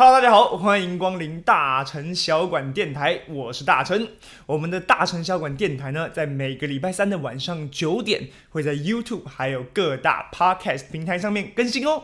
Hello，大家好，欢迎光临大成小馆电台，我是大成。我们的大成小馆电台呢，在每个礼拜三的晚上九点，会在 YouTube 还有各大 Podcast 平台上面更新哦。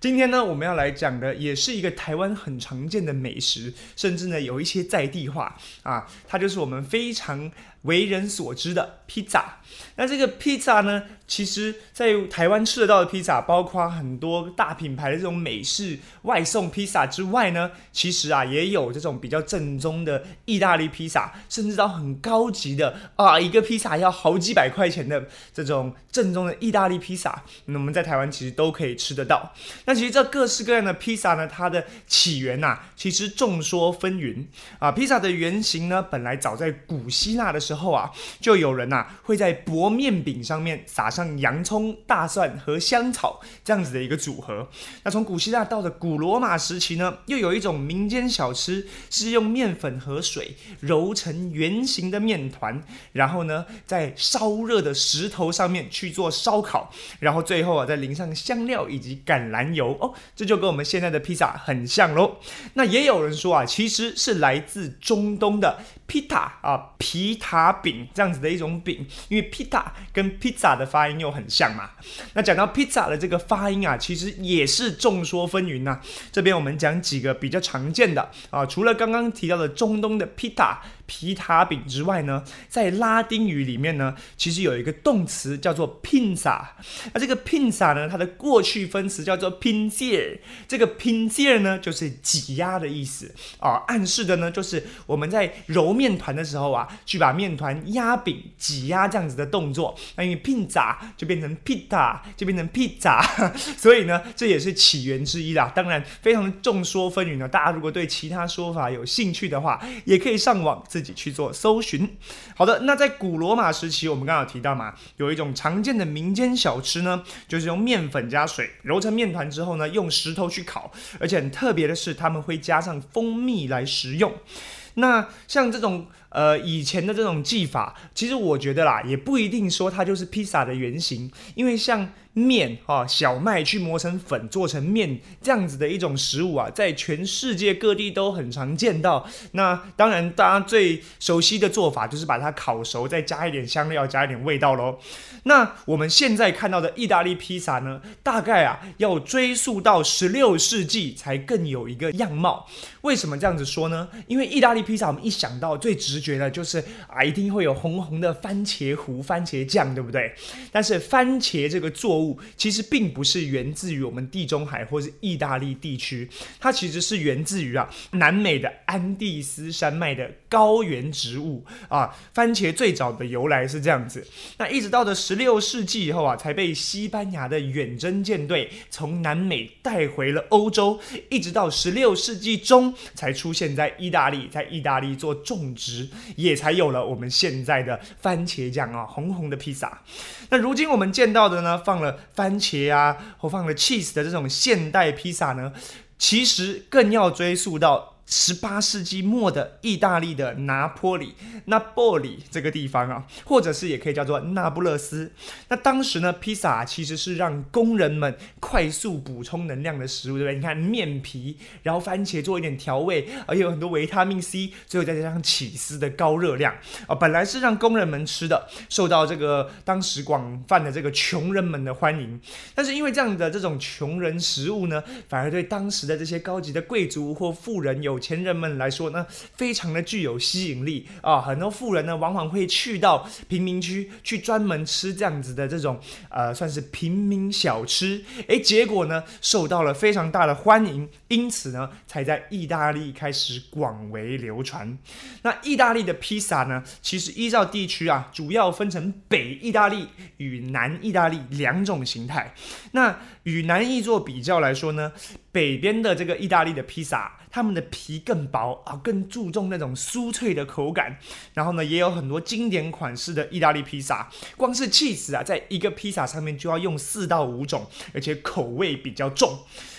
今天呢，我们要来讲的也是一个台湾很常见的美食，甚至呢有一些在地化啊，它就是我们非常为人所知的披萨。那这个披萨呢，其实在台湾吃得到的披萨，包括很多大品牌的这种美式外送披萨之外呢，其实啊也有这种比较正宗的意大利披萨，甚至到很高级的啊，一个披萨要好几百块钱的这种正宗的意大利披萨，那我们在台湾其实都可以吃得到。那其实这各式各样的披萨呢，它的起源呐，其实众说纷纭啊。披萨的原型呢，本来早在古希腊的时候啊，就有人呐会在薄面饼上面撒上洋葱、大蒜和香草这样子的一个组合。那从古希腊到的古罗马时期呢，又有一种民间小吃是用面粉和水揉成圆形的面团，然后呢在烧热的石头上面去做烧烤，然后最后啊再淋上香料以及橄榄油哦，这就跟我们现在的披萨很像喽。那也有人说啊，其实是来自中东的。皮塔啊，皮塔饼这样子的一种饼，因为皮塔跟披萨的发音又很像嘛。那讲到披萨的这个发音啊，其实也是众说纷纭呐。这边我们讲几个比较常见的啊，除了刚刚提到的中东的皮塔。皮塔饼之外呢，在拉丁语里面呢，其实有一个动词叫做 pinza。那这个 pinza 呢，它的过去分词叫做 pinzier。这个 pinzier 呢，就是挤压的意思啊，暗示的呢，就是我们在揉面团的时候啊，去把面团压饼、挤压这样子的动作。那因为 pizza 就变成 pita，就变成 pizza，所以呢，这也是起源之一啦。当然，非常众说纷纭呢。大家如果对其他说法有兴趣的话，也可以上网。自己去做搜寻。好的，那在古罗马时期，我们刚刚有提到嘛，有一种常见的民间小吃呢，就是用面粉加水揉成面团之后呢，用石头去烤，而且很特别的是，他们会加上蜂蜜来食用。那像这种呃以前的这种技法，其实我觉得啦，也不一定说它就是披萨的原型，因为像。面啊，小麦去磨成粉做成面，这样子的一种食物啊，在全世界各地都很常见到。那当然，大家最熟悉的做法就是把它烤熟，再加一点香料，加一点味道喽。那我们现在看到的意大利披萨呢，大概啊要追溯到十六世纪才更有一个样貌。为什么这样子说呢？因为意大利披萨，我们一想到最直觉得就是啊，一定会有红红的番茄糊、番茄酱，对不对？但是番茄这个作物其实并不是源自于我们地中海或是意大利地区，它其实是源自于啊南美的安第斯山脉的高原植物啊。番茄最早的由来是这样子，那一直到了十六世纪以后啊，才被西班牙的远征舰队从南美带回了欧洲，一直到十六世纪中才出现在意大利，在意大利做种植，也才有了我们现在的番茄酱啊，红红的披萨。那如今我们见到的呢，放了。番茄啊，或放了 cheese 的这种现代披萨呢，其实更要追溯到。十八世纪末的意大利的拿坡里，那波里这个地方啊，或者是也可以叫做那不勒斯。那当时呢，披萨其实是让工人们快速补充能量的食物，对不对？你看面皮，然后番茄做一点调味，而且有很多维他命 C，最后再加上起司的高热量啊，本来是让工人们吃的，受到这个当时广泛的这个穷人们的欢迎。但是因为这样的这种穷人食物呢，反而对当时的这些高级的贵族或富人有前人们来说呢，非常的具有吸引力啊！很多富人呢，往往会去到贫民区去专门吃这样子的这种呃，算是平民小吃。诶，结果呢，受到了非常大的欢迎，因此呢，才在意大利开始广为流传。那意大利的披萨呢，其实依照地区啊，主要分成北意大利与南意大利两种形态。那与南意做比较来说呢，北边的这个意大利的披萨。他们的皮更薄啊，更注重那种酥脆的口感。然后呢，也有很多经典款式的意大利披萨，光是 cheese 啊，在一个披萨上面就要用四到五种，而且口味比较重。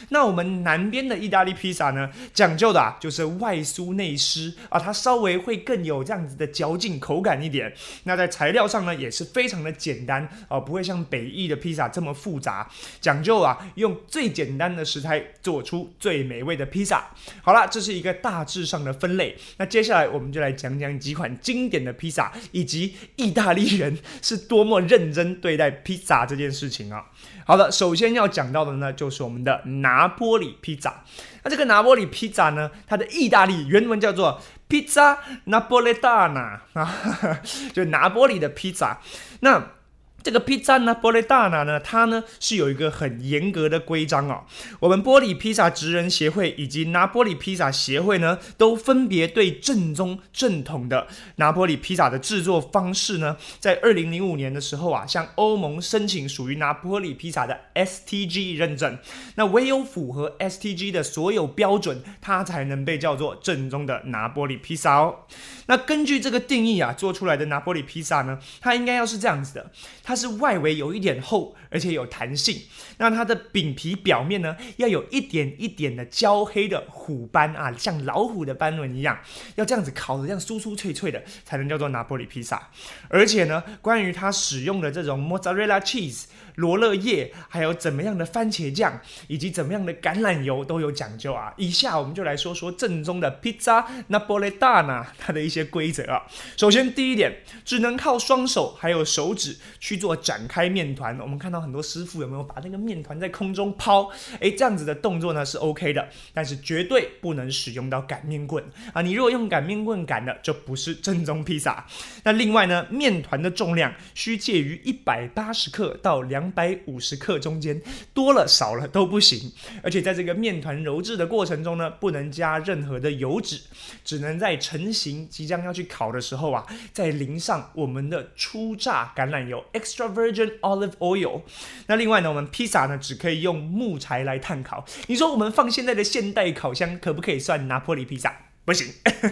那我们南边的意大利披萨呢，讲究的啊，就是外酥内湿啊，它稍微会更有这样子的嚼劲口感一点。那在材料上呢，也是非常的简单啊，不会像北意的披萨这么复杂，讲究啊，用最简单的食材做出最美味的披萨。好了，这是一个大致上的分类。那接下来我们就来讲讲几款经典的披萨，以及意大利人是多么认真对待披萨这件事情啊。好的，首先要讲到的呢，就是我们的拿波里披萨。那这个拿波里披萨呢，它的意大利原文叫做 Pizza Napoletana 啊，就拿波里的披萨。那这个披萨呢，波利大拿呢，它呢是有一个很严格的规章哦。我们玻璃披萨职人协会以及拿玻璃披萨协会呢，都分别对正宗正统的拿玻璃披萨的制作方式呢，在二零零五年的时候啊，向欧盟申请属于拿玻璃披萨的 STG 认证。那唯有符合 STG 的所有标准，它才能被叫做正宗的拿玻璃披萨哦。那根据这个定义啊，做出来的拿玻璃披萨呢，它应该要是这样子的。它是外围有一点厚，而且有弹性。那它的饼皮表面呢，要有一点一点的焦黑的虎斑啊，像老虎的斑纹一样，要这样子烤的，这样酥酥脆脆的，才能叫做拿破里披萨。而且呢，关于它使用的这种 mozzarella cheese。罗勒叶，还有怎么样的番茄酱，以及怎么样的橄榄油都有讲究啊。以下我们就来说说正宗的 pizza napoletana 它的一些规则啊。首先第一点，只能靠双手还有手指去做展开面团。我们看到很多师傅有没有把那个面团在空中抛？诶，这样子的动作呢是 OK 的，但是绝对不能使用到擀面棍啊。你如果用擀面棍擀的，就不是正宗披萨。那另外呢，面团的重量需介于一百八十克到两。两百五十克中间多了少了都不行，而且在这个面团揉制的过程中呢，不能加任何的油脂，只能在成型即将要去烤的时候啊，再淋上我们的初榨橄榄油 （extra virgin olive oil）。那另外呢，我们披萨呢只可以用木材来炭烤。你说我们放现在的现代烤箱可不可以算拿破里披萨？不行，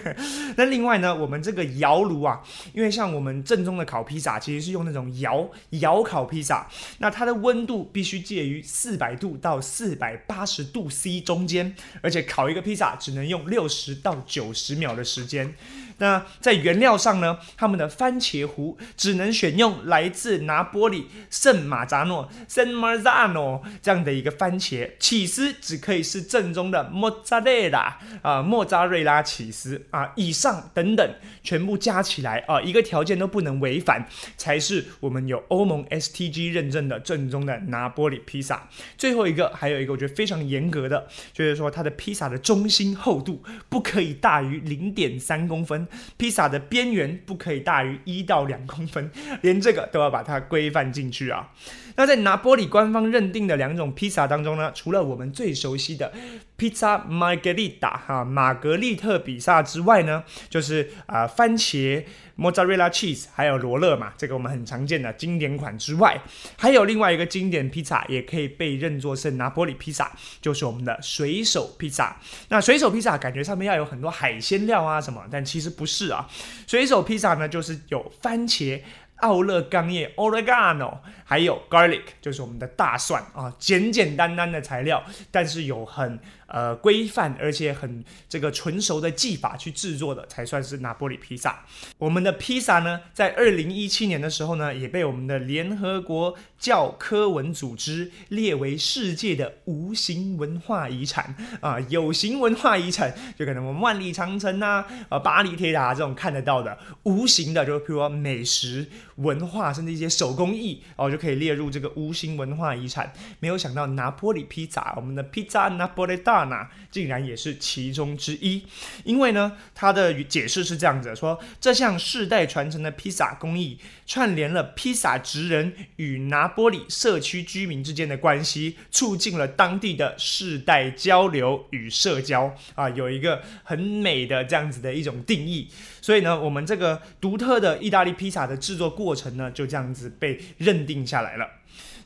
那另外呢，我们这个窑炉啊，因为像我们正宗的烤披萨，其实是用那种窑窑烤披萨，那它的温度必须介于四百度到四百八十度 C 中间，而且烤一个披萨只能用六十到九十秒的时间。那在原料上呢，他们的番茄糊只能选用来自拿波里圣马扎诺 （San Marzano） 这样的一个番茄，起司只可以是正宗的莫扎雷拉啊，莫扎瑞拉起司啊，以上等等全部加起来啊，一个条件都不能违反，才是我们有欧盟 STG 认证的正宗的拿波里披萨。最后一个还有一个我觉得非常严格的，就是说它的披萨的中心厚度不可以大于零点三公分。披萨的边缘不可以大于一到两公分，连这个都要把它规范进去啊。那在拿玻璃官方认定的两种披萨当中呢，除了我们最熟悉的 Pizza Margherita 哈玛格丽特比萨之外呢，就是啊番茄 Mozzarella cheese 还有罗勒嘛，这个我们很常见的经典款之外，还有另外一个经典披萨也可以被认作是拿玻里披萨，就是我们的水手披萨。那水手披萨感觉上面要有很多海鲜料啊什么，但其实不是啊。水手披萨呢，就是有番茄。奥勒冈叶 （oregano） 还有 garlic，就是我们的大蒜啊，简简单单的材料，但是有很。呃，规范而且很这个纯熟的技法去制作的，才算是拿玻里披萨。我们的披萨呢，在二零一七年的时候呢，也被我们的联合国教科文组织列为世界的无形文化遗产啊。有形文化遗产就可能我们万里长城呐，呃，巴黎铁塔这种看得到的；无形的，就譬如说美食文化，甚至一些手工艺哦，就可以列入这个无形文化遗产。没有想到拿玻里披萨，我们的披萨拿玻里大。拿竟然也是其中之一，因为呢，它的解释是这样子说：这项世代传承的披萨工艺，串联了披萨职人与拿波里社区居民之间的关系，促进了当地的世代交流与社交啊，有一个很美的这样子的一种定义。所以呢，我们这个独特的意大利披萨的制作过程呢，就这样子被认定下来了。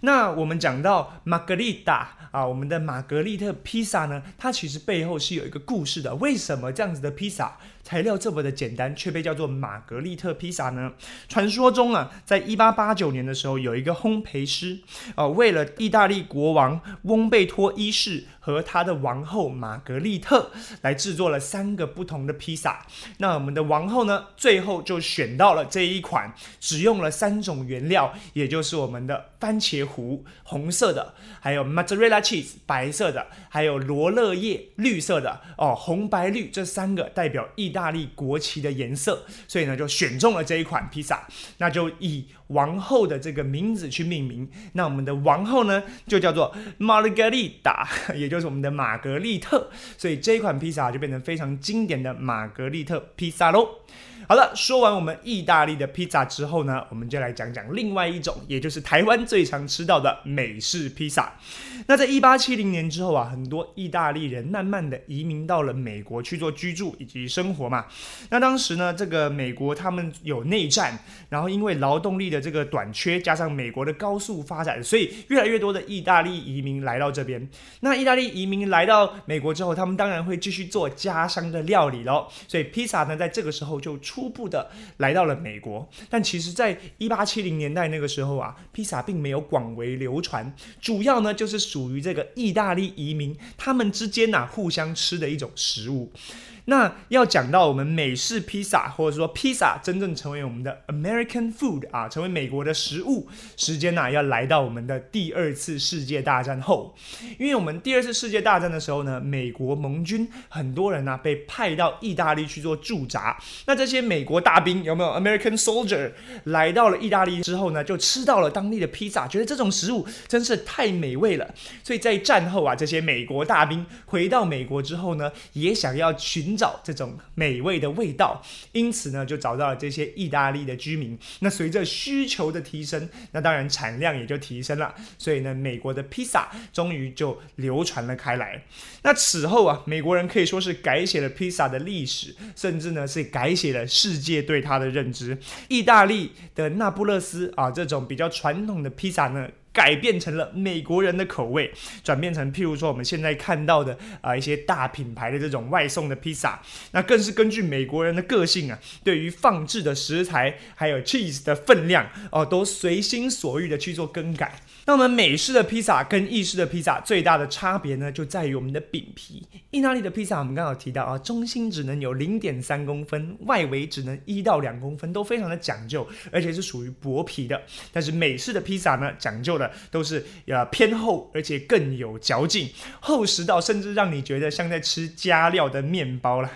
那我们讲到玛格丽塔啊，我们的玛格丽特披萨呢，它其实背后是有一个故事的。为什么这样子的披萨？材料这么的简单，却被叫做玛格丽特披萨呢？传说中啊，在一八八九年的时候，有一个烘焙师啊，为了意大利国王翁贝托一世和他的王后玛格丽特，来制作了三个不同的披萨。那我们的王后呢，最后就选到了这一款，只用了三种原料，也就是我们的番茄糊红色的，还有 mozzarella cheese 白色的，还有罗勒叶绿色的哦，红白绿这三个代表意意大利国旗的颜色，所以呢就选中了这一款披萨，那就以王后的这个名字去命名。那我们的王后呢就叫做 Margherita，也就是我们的玛格丽特，所以这一款披萨就变成非常经典的玛格丽特披萨喽。好了，说完我们意大利的披萨之后呢，我们就来讲讲另外一种，也就是台湾最常吃到的美式披萨。那在一八七零年之后啊，很多意大利人慢慢的移民到了美国去做居住以及生活嘛。那当时呢，这个美国他们有内战，然后因为劳动力的这个短缺，加上美国的高速发展，所以越来越多的意大利移民来到这边。那意大利移民来到美国之后，他们当然会继续做家乡的料理喽。所以披萨呢，在这个时候就出初步的来到了美国。但其实，在一八七零年代那个时候啊，披萨并没有广为流传，主要呢就是。属于这个意大利移民，他们之间呐互相吃的一种食物。那要讲到我们美式披萨，或者说披萨真正成为我们的 American food 啊，成为美国的食物，时间呢要来到我们的第二次世界大战后。因为我们第二次世界大战的时候呢，美国盟军很多人呢被派到意大利去做驻扎。那这些美国大兵有没有 American soldier 来到了意大利之后呢，就吃到了当地的披萨，觉得这种食物真是太美味了。所以在战后啊，这些美国大兵回到美国之后呢，也想要寻。找这种美味的味道，因此呢，就找到了这些意大利的居民。那随着需求的提升，那当然产量也就提升了。所以呢，美国的披萨终于就流传了开来。那此后啊，美国人可以说是改写了披萨的历史，甚至呢是改写了世界对它的认知。意大利的那不勒斯啊，这种比较传统的披萨呢。改变成了美国人的口味，转变成譬如说我们现在看到的啊一些大品牌的这种外送的披萨，那更是根据美国人的个性啊，对于放置的食材还有 cheese 的分量哦，都随心所欲的去做更改。那我们美式的披萨跟意式的披萨最大的差别呢，就在于我们的饼皮。意大利的披萨我们刚好提到啊，中心只能有零点三公分，外围只能一到两公分，都非常的讲究，而且是属于薄皮的。但是美式的披萨呢，讲究的。都是呃偏厚，而且更有嚼劲，厚实到甚至让你觉得像在吃加料的面包了。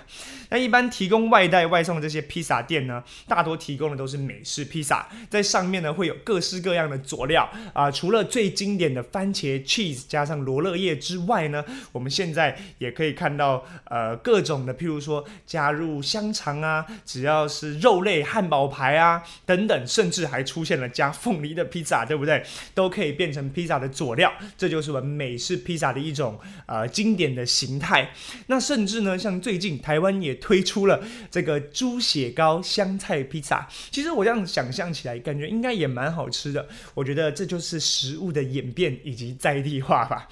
那一般提供外带外送的这些披萨店呢，大多提供的都是美式披萨，在上面呢会有各式各样的佐料啊，除了最经典的番茄 cheese 加上罗勒叶之外呢，我们现在也可以看到呃各种的，譬如说加入香肠啊，只要是肉类汉堡排啊等等，甚至还出现了加凤梨的披萨，对不对？都可以变成披萨的佐料，这就是我们美式披萨的一种呃经典的形态。那甚至呢，像最近台湾也推出了这个猪血糕香菜披萨，其实我这样想象起来，感觉应该也蛮好吃的。我觉得这就是食植物的演变以及在地化吧。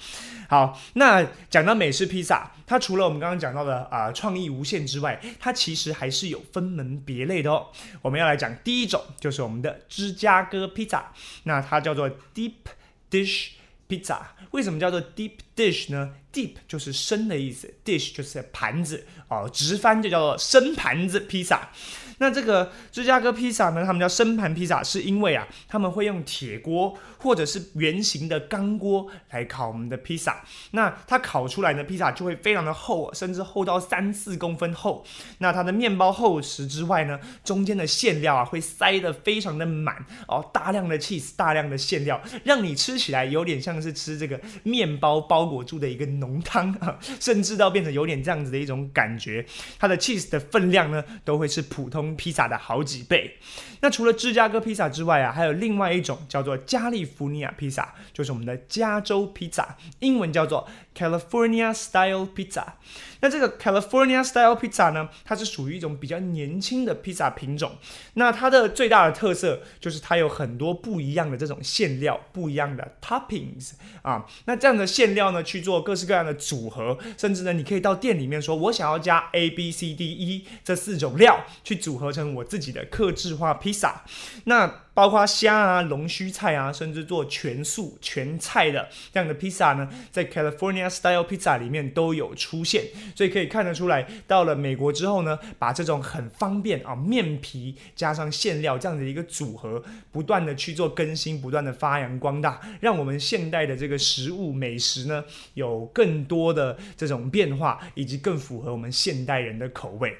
好，那讲到美式披萨，它除了我们刚刚讲到的啊创意无限之外，它其实还是有分门别类的哦。我们要来讲第一种，就是我们的芝加哥披萨，那它叫做 Deep Dish Pizza。为什么叫做 Deep Dish 呢？Deep 就是深的意思，Dish 就是盘子哦，直翻就叫做深盘子披萨。那这个芝加哥披萨呢？他们叫深盘披萨，是因为啊，他们会用铁锅或者是圆形的钢锅来烤我们的披萨。那它烤出来的披萨就会非常的厚，甚至厚到三四公分厚。那它的面包厚实之外呢，中间的馅料啊会塞得非常的满哦，大量的 cheese，大量的馅料，让你吃起来有点像是吃这个面包包裹住的一个浓汤啊，甚至到变成有点这样子的一种感觉。它的 cheese 的分量呢，都会是普通。披萨的好几倍。那除了芝加哥披萨之外啊，还有另外一种叫做加利福尼亚披萨，就是我们的加州披萨，英文叫做 California Style Pizza。那这个 California Style Pizza 呢，它是属于一种比较年轻的披萨品种。那它的最大的特色就是它有很多不一样的这种馅料，不一样的 toppings 啊。那这样的馅料呢，去做各式各样的组合，甚至呢，你可以到店里面说，我想要加 A B C D E 这四种料去组合成我自己的克制化披萨。那包括虾啊、龙须菜啊，甚至做全素全菜的这样的披萨呢，在 California Style Pizza 里面都有出现。所以可以看得出来，到了美国之后呢，把这种很方便啊面皮加上馅料这样的一个组合，不断的去做更新，不断的发扬光大，让我们现代的这个食物美食呢，有更多的这种变化，以及更符合我们现代人的口味。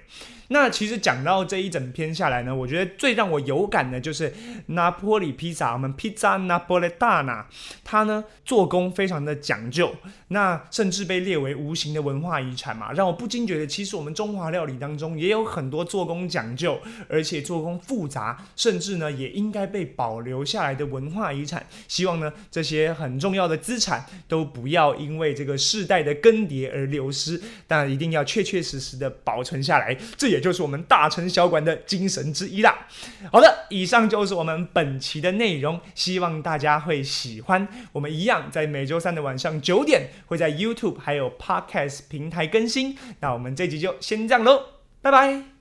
那其实讲到这一整篇下来呢，我觉得最让我有感的就是拿坡里披萨，我们披萨拿破里大拿，它呢做工非常的讲究，那甚至被列为无形的文化遗产嘛，让我不禁觉得，其实我们中华料理当中也有很多做工讲究，而且做工复杂，甚至呢也应该被保留下来的文化遗产。希望呢这些很重要的资产都不要因为这个世代的更迭而流失，但一定要确确实实的保存下来。这也。也就是我们大成小馆的精神之一啦。好的，以上就是我们本期的内容，希望大家会喜欢。我们一样在每周三的晚上九点会在 YouTube 还有 Podcast 平台更新。那我们这集就先这样喽，拜拜。